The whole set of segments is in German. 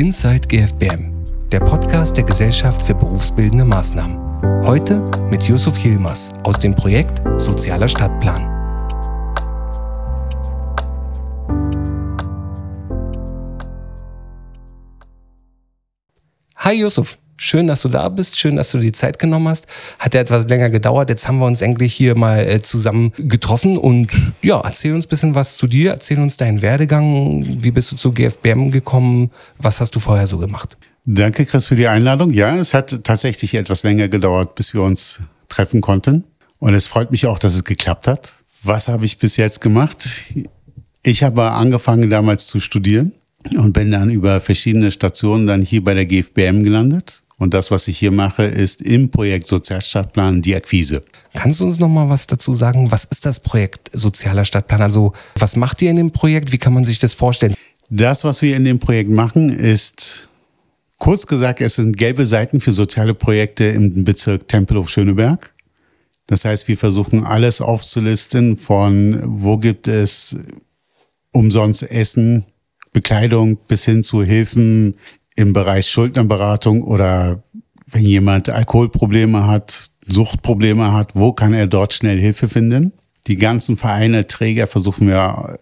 Inside GFBM, der Podcast der Gesellschaft für berufsbildende Maßnahmen. Heute mit Yusuf Yilmaz aus dem Projekt Sozialer Stadtplan. Hi Yusuf, schön, dass du da bist, schön, dass du dir die Zeit genommen hast. Hat ja etwas länger gedauert, jetzt haben wir uns endlich hier mal äh, zusammen getroffen und ja, erzähl uns ein bisschen was zu dir, erzähl uns deinen Werdegang, wie bist du zu GFBM gekommen, was hast du vorher so gemacht? Danke, Chris, für die Einladung. Ja, es hat tatsächlich etwas länger gedauert, bis wir uns treffen konnten. Und es freut mich auch, dass es geklappt hat. Was habe ich bis jetzt gemacht? Ich habe angefangen damals zu studieren und bin dann über verschiedene Stationen dann hier bei der GFBM gelandet. Und das, was ich hier mache, ist im Projekt Sozialstadtplan die Akquise. Kannst du uns noch mal was dazu sagen? Was ist das Projekt Sozialer Stadtplan? Also, was macht ihr in dem Projekt? Wie kann man sich das vorstellen? Das, was wir in dem Projekt machen, ist kurz gesagt, es sind gelbe Seiten für soziale Projekte im Bezirk Tempelhof-Schöneberg. Das heißt, wir versuchen alles aufzulisten von wo gibt es umsonst Essen, Bekleidung bis hin zu Hilfen im Bereich Schuldnerberatung oder wenn jemand Alkoholprobleme hat, Suchtprobleme hat, wo kann er dort schnell Hilfe finden? Die ganzen Vereine, Träger versuchen wir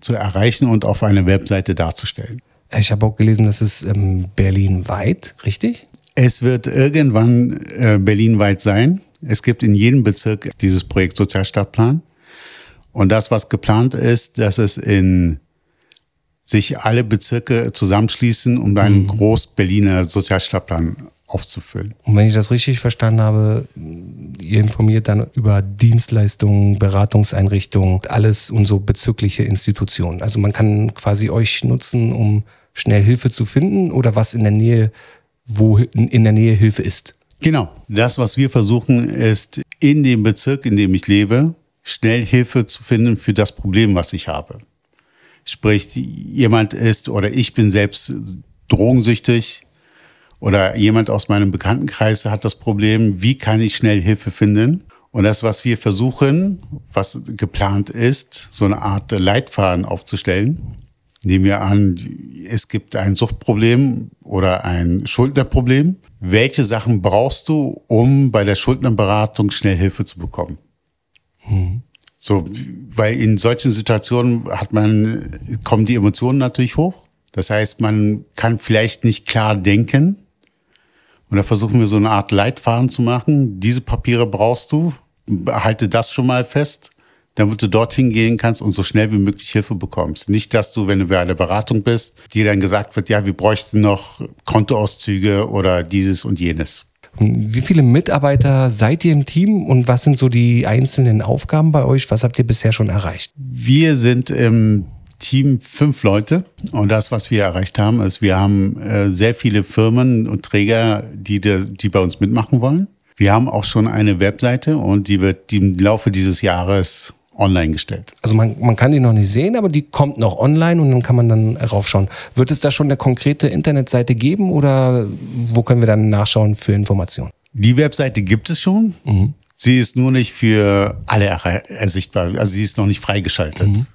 zu erreichen und auf eine Webseite darzustellen. Ich habe auch gelesen, das ist ähm, berlinweit, richtig? Es wird irgendwann äh, berlinweit sein. Es gibt in jedem Bezirk dieses Projekt Sozialstadtplan. Und das, was geplant ist, dass es in sich alle Bezirke zusammenschließen, um einen mhm. Groß-Berliner Sozialstadtplan aufzufüllen. Und wenn ich das richtig verstanden habe, ihr informiert dann über Dienstleistungen, Beratungseinrichtungen, alles und so bezügliche Institutionen. Also man kann quasi euch nutzen, um schnell Hilfe zu finden oder was in der Nähe, wo in der Nähe Hilfe ist. Genau. Das, was wir versuchen, ist in dem Bezirk, in dem ich lebe, schnell Hilfe zu finden für das Problem, was ich habe. Sprich, jemand ist oder ich bin selbst drogensüchtig oder jemand aus meinem Bekanntenkreis hat das Problem, wie kann ich schnell Hilfe finden? Und das, was wir versuchen, was geplant ist, so eine Art Leitfaden aufzustellen. Nehmen wir an, es gibt ein Suchtproblem oder ein Schuldnerproblem. Welche Sachen brauchst du, um bei der Schuldnerberatung schnell Hilfe zu bekommen? Hm. So, weil in solchen Situationen hat man, kommen die Emotionen natürlich hoch. Das heißt, man kann vielleicht nicht klar denken. Und da versuchen wir so eine Art Leitfaden zu machen. Diese Papiere brauchst du. Halte das schon mal fest, damit du dorthin gehen kannst und so schnell wie möglich Hilfe bekommst. Nicht, dass du, wenn du bei einer Beratung bist, dir dann gesagt wird, ja, wir bräuchten noch Kontoauszüge oder dieses und jenes. Wie viele Mitarbeiter seid ihr im Team und was sind so die einzelnen Aufgaben bei euch? Was habt ihr bisher schon erreicht? Wir sind im Team fünf Leute und das, was wir erreicht haben, ist, wir haben äh, sehr viele Firmen und Träger, die, die bei uns mitmachen wollen. Wir haben auch schon eine Webseite und die wird im Laufe dieses Jahres online gestellt. Also man, man kann die noch nicht sehen, aber die kommt noch online und dann kann man dann raufschauen. Wird es da schon eine konkrete Internetseite geben oder wo können wir dann nachschauen für Informationen? Die Webseite gibt es schon. Mhm. Sie ist nur nicht für alle ersichtbar. Also sie ist noch nicht freigeschaltet. Mhm.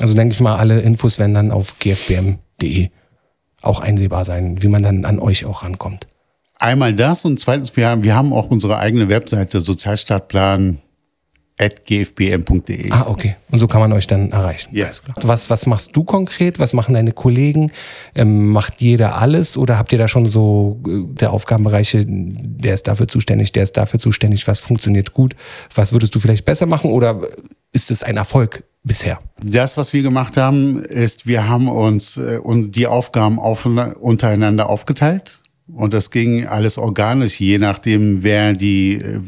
Also denke ich mal, alle Infos werden dann auf gfbm.de auch einsehbar sein, wie man dann an euch auch rankommt. Einmal das und zweitens, wir haben, wir haben auch unsere eigene Webseite Sozialstartplan gfbm.de. Ah, okay. Und so kann man euch dann erreichen. Ja. Was, was machst du konkret? Was machen deine Kollegen? Ähm, macht jeder alles oder habt ihr da schon so äh, der Aufgabenbereiche, der ist dafür zuständig, der ist dafür zuständig, was funktioniert gut? Was würdest du vielleicht besser machen oder ist es ein Erfolg bisher? Das, was wir gemacht haben, ist, wir haben uns, äh, uns die Aufgaben auf, untereinander aufgeteilt. Und das ging alles organisch, je nachdem, wer die, äh,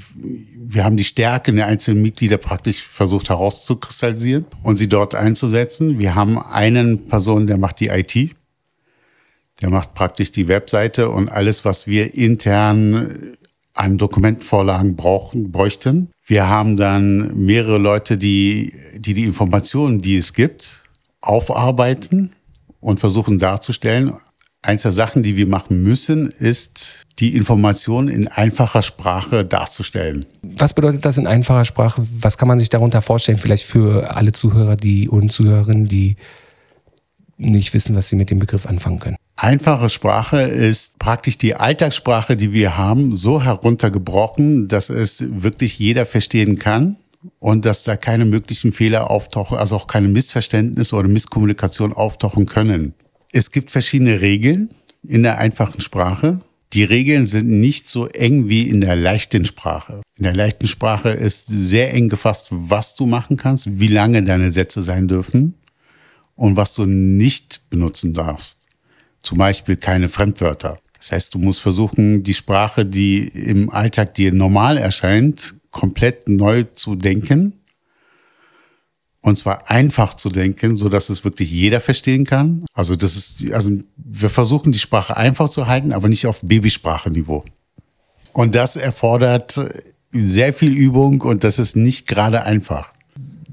wir haben die Stärken der einzelnen Mitglieder praktisch versucht herauszukristallisieren und sie dort einzusetzen. Wir haben einen Person, der macht die IT. Der macht praktisch die Webseite und alles, was wir intern an Dokumentvorlagen brauchen, bräuchten. Wir haben dann mehrere Leute, die, die die Informationen, die es gibt, aufarbeiten und versuchen darzustellen Eins der Sachen, die wir machen müssen, ist, die Information in einfacher Sprache darzustellen. Was bedeutet das in einfacher Sprache? Was kann man sich darunter vorstellen? Vielleicht für alle Zuhörer die und Zuhörerinnen, die nicht wissen, was sie mit dem Begriff anfangen können. Einfache Sprache ist praktisch die Alltagssprache, die wir haben, so heruntergebrochen, dass es wirklich jeder verstehen kann und dass da keine möglichen Fehler auftauchen, also auch keine Missverständnisse oder Misskommunikation auftauchen können. Es gibt verschiedene Regeln in der einfachen Sprache. Die Regeln sind nicht so eng wie in der leichten Sprache. In der leichten Sprache ist sehr eng gefasst, was du machen kannst, wie lange deine Sätze sein dürfen und was du nicht benutzen darfst. Zum Beispiel keine Fremdwörter. Das heißt, du musst versuchen, die Sprache, die im Alltag dir normal erscheint, komplett neu zu denken. Und zwar einfach zu denken, so dass es wirklich jeder verstehen kann. Also das ist, also wir versuchen die Sprache einfach zu halten, aber nicht auf Babyspracheniveau. Und das erfordert sehr viel Übung und das ist nicht gerade einfach.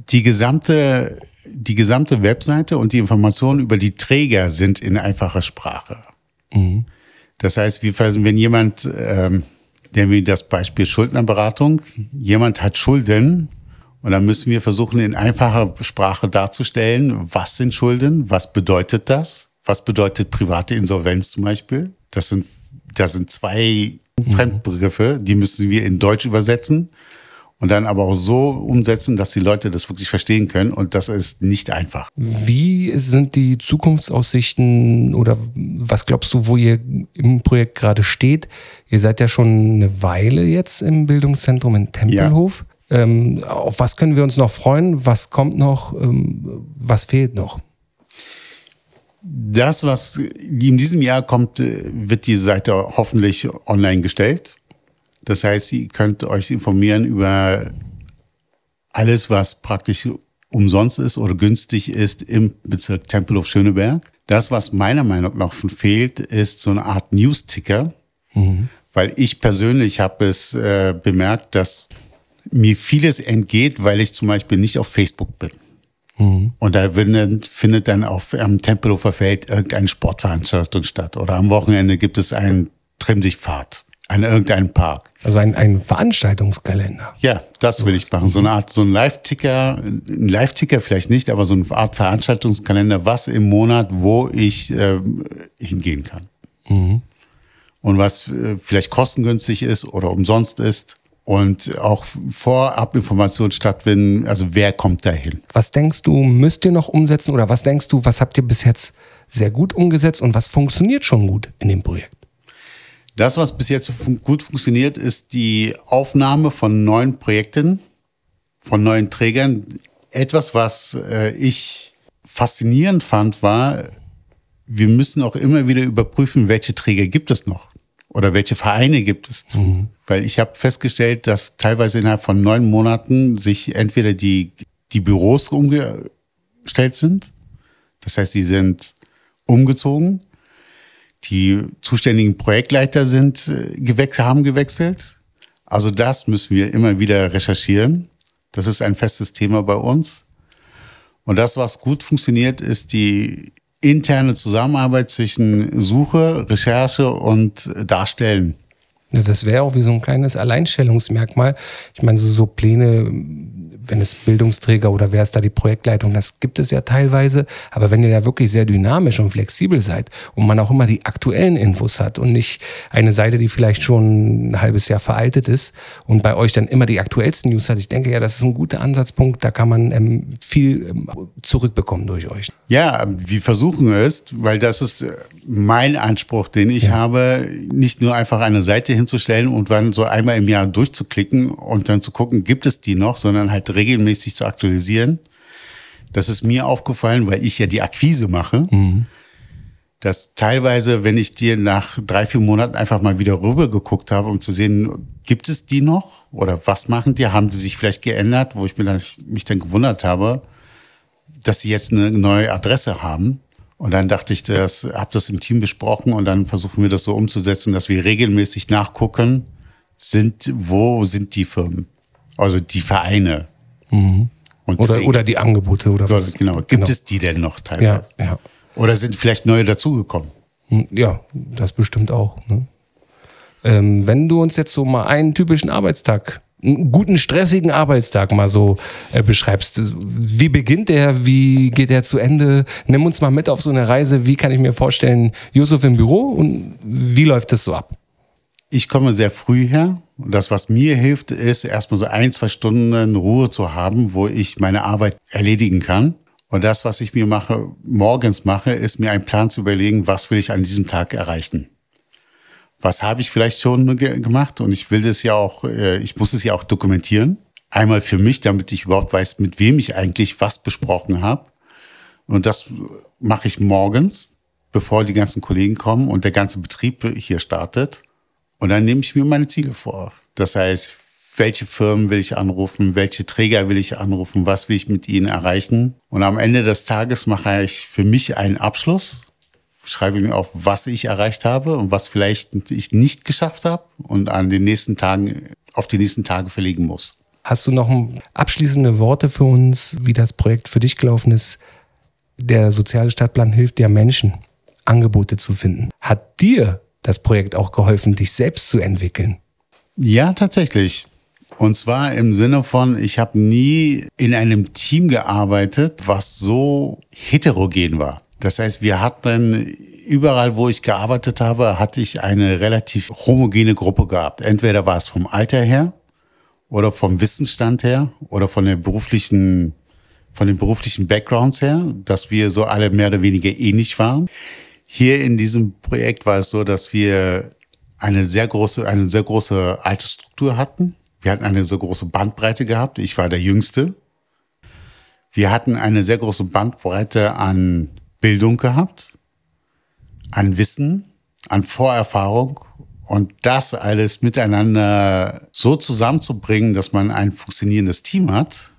Die gesamte die gesamte Webseite und die Informationen über die Träger sind in einfacher Sprache. Mhm. Das heißt, wenn jemand, ähm, nehmen wir das Beispiel Schuldnerberatung, jemand hat Schulden und dann müssen wir versuchen, in einfacher Sprache darzustellen, was sind Schulden, was bedeutet das, was bedeutet private Insolvenz zum Beispiel. Das sind, das sind zwei mhm. Fremdbegriffe, die müssen wir in Deutsch übersetzen und dann aber auch so umsetzen, dass die Leute das wirklich verstehen können und das ist nicht einfach. Wie sind die Zukunftsaussichten oder was glaubst du, wo ihr im Projekt gerade steht? Ihr seid ja schon eine Weile jetzt im Bildungszentrum in Tempelhof. Ja. Ähm, auf was können wir uns noch freuen? Was kommt noch? Ähm, was fehlt noch? Das, was in diesem Jahr kommt, äh, wird die Seite hoffentlich online gestellt. Das heißt, ihr könnt euch informieren über alles, was praktisch umsonst ist oder günstig ist im Bezirk Tempelhof Schöneberg. Das, was meiner Meinung nach fehlt, ist so eine Art News-Ticker. Mhm. Weil ich persönlich habe es äh, bemerkt, dass mir vieles entgeht, weil ich zum Beispiel nicht auf Facebook bin. Mhm. Und da findet dann auf am Tempelhofer Feld irgendeine Sportveranstaltung statt. Oder am Wochenende gibt es einen Trimm dich Pfad an irgendeinem Park. Also ein, ein Veranstaltungskalender. Ja, das will ich machen. So eine Art, so ein Live-Ticker, ein Live-Ticker vielleicht nicht, aber so eine Art Veranstaltungskalender, was im Monat, wo ich äh, hingehen kann. Mhm. Und was äh, vielleicht kostengünstig ist oder umsonst ist. Und auch vorab Informationen stattfinden, also wer kommt da hin. Was denkst du, müsst ihr noch umsetzen oder was denkst du, was habt ihr bis jetzt sehr gut umgesetzt und was funktioniert schon gut in dem Projekt? Das, was bis jetzt gut funktioniert, ist die Aufnahme von neuen Projekten, von neuen Trägern. Etwas, was äh, ich faszinierend fand, war, wir müssen auch immer wieder überprüfen, welche Träger gibt es noch oder welche Vereine gibt es. Mhm. Weil ich habe festgestellt, dass teilweise innerhalb von neun Monaten sich entweder die, die Büros umgestellt sind, das heißt, sie sind umgezogen die zuständigen Projektleiter sind äh, gewechselt, haben gewechselt. Also das müssen wir immer wieder recherchieren. Das ist ein festes Thema bei uns. Und das, was gut funktioniert, ist die interne Zusammenarbeit zwischen Suche, Recherche und Darstellen. Das wäre auch wie so ein kleines Alleinstellungsmerkmal. Ich meine, so, so Pläne wenn es Bildungsträger oder wer ist da die Projektleitung, das gibt es ja teilweise. Aber wenn ihr da wirklich sehr dynamisch und flexibel seid und man auch immer die aktuellen Infos hat und nicht eine Seite, die vielleicht schon ein halbes Jahr veraltet ist und bei euch dann immer die aktuellsten News hat, ich denke ja, das ist ein guter Ansatzpunkt. Da kann man ähm, viel ähm, zurückbekommen durch euch. Ja, wir versuchen es, weil das ist mein Anspruch, den ich ja. habe, nicht nur einfach eine Seite hinzustellen und dann so einmal im Jahr durchzuklicken und dann zu gucken, gibt es die noch, sondern halt regelmäßig zu aktualisieren. Das ist mir aufgefallen, weil ich ja die Akquise mache. Mhm. Dass teilweise, wenn ich dir nach drei, vier Monaten einfach mal wieder rüber geguckt habe, um zu sehen, gibt es die noch? Oder was machen die? Haben sie sich vielleicht geändert? Wo ich mir dann, mich dann gewundert habe, dass sie jetzt eine neue Adresse haben. Und dann dachte ich, das habe das im Team besprochen und dann versuchen wir das so umzusetzen, dass wir regelmäßig nachgucken, sind, wo sind die Firmen? Also die Vereine. Mhm. oder, oder die Angebote oder was? Genau. Gibt genau. es die denn noch teilweise? Ja, ja. Oder sind vielleicht neue dazugekommen? Hm, ja, das bestimmt auch. Ne? Ähm, wenn du uns jetzt so mal einen typischen Arbeitstag einen guten, stressigen Arbeitstag mal so äh, beschreibst. Wie beginnt der? Wie geht er zu Ende? Nimm uns mal mit auf so eine Reise. Wie kann ich mir vorstellen, Josef im Büro und wie läuft das so ab? Ich komme sehr früh her. Das, was mir hilft, ist erstmal so ein, zwei Stunden Ruhe zu haben, wo ich meine Arbeit erledigen kann. Und das, was ich mir mache, morgens mache, ist mir einen Plan zu überlegen, was will ich an diesem Tag erreichen was habe ich vielleicht schon ge gemacht und ich will das ja auch, äh, ich muss es ja auch dokumentieren. Einmal für mich, damit ich überhaupt weiß, mit wem ich eigentlich was besprochen habe. Und das mache ich morgens, bevor die ganzen Kollegen kommen und der ganze Betrieb hier startet. Und dann nehme ich mir meine Ziele vor. Das heißt, welche Firmen will ich anrufen, welche Träger will ich anrufen, was will ich mit ihnen erreichen. Und am Ende des Tages mache ich für mich einen Abschluss schreibe mir auf, was ich erreicht habe und was vielleicht ich nicht geschafft habe und an den nächsten Tagen, auf die nächsten Tage verlegen muss. Hast du noch abschließende Worte für uns, wie das Projekt für dich gelaufen ist? Der soziale Stadtplan hilft ja Menschen, Angebote zu finden. Hat dir das Projekt auch geholfen, dich selbst zu entwickeln? Ja, tatsächlich. Und zwar im Sinne von, ich habe nie in einem Team gearbeitet, was so heterogen war. Das heißt, wir hatten überall, wo ich gearbeitet habe, hatte ich eine relativ homogene Gruppe gehabt. Entweder war es vom Alter her oder vom Wissensstand her oder von der beruflichen, von den beruflichen Backgrounds her, dass wir so alle mehr oder weniger ähnlich waren. Hier in diesem Projekt war es so, dass wir eine sehr große, eine sehr große Altersstruktur hatten. Wir hatten eine so große Bandbreite gehabt. Ich war der Jüngste. Wir hatten eine sehr große Bandbreite an Bildung gehabt, an Wissen, an Vorerfahrung und das alles miteinander so zusammenzubringen, dass man ein funktionierendes Team hat,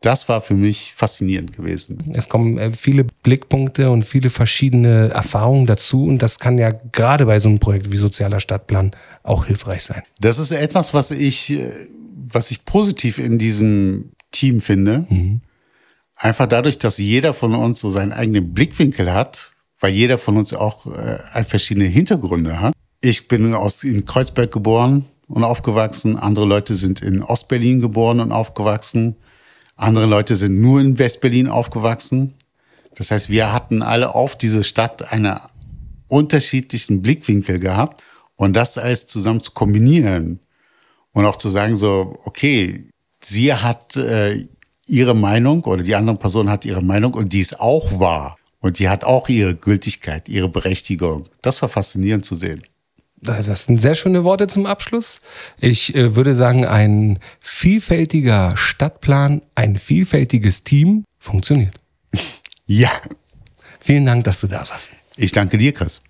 das war für mich faszinierend gewesen. Es kommen äh, viele Blickpunkte und viele verschiedene Erfahrungen dazu und das kann ja gerade bei so einem Projekt wie Sozialer Stadtplan auch hilfreich sein. Das ist etwas, was ich, äh, was ich positiv in diesem Team finde. Mhm. Einfach dadurch, dass jeder von uns so seinen eigenen Blickwinkel hat, weil jeder von uns auch äh, verschiedene Hintergründe hat. Ich bin aus, in Kreuzberg geboren und aufgewachsen. Andere Leute sind in Ostberlin geboren und aufgewachsen. Andere Leute sind nur in Westberlin aufgewachsen. Das heißt, wir hatten alle auf diese Stadt einen unterschiedlichen Blickwinkel gehabt. Und das alles zusammen zu kombinieren und auch zu sagen so, okay, sie hat äh, ihre Meinung oder die andere Person hat ihre Meinung und die ist auch wahr. Und die hat auch ihre Gültigkeit, ihre Berechtigung. Das war faszinierend zu sehen. Das sind sehr schöne Worte zum Abschluss. Ich äh, würde sagen, ein vielfältiger Stadtplan, ein vielfältiges Team funktioniert. Ja. Vielen Dank, dass du da warst. Ich danke dir, Chris.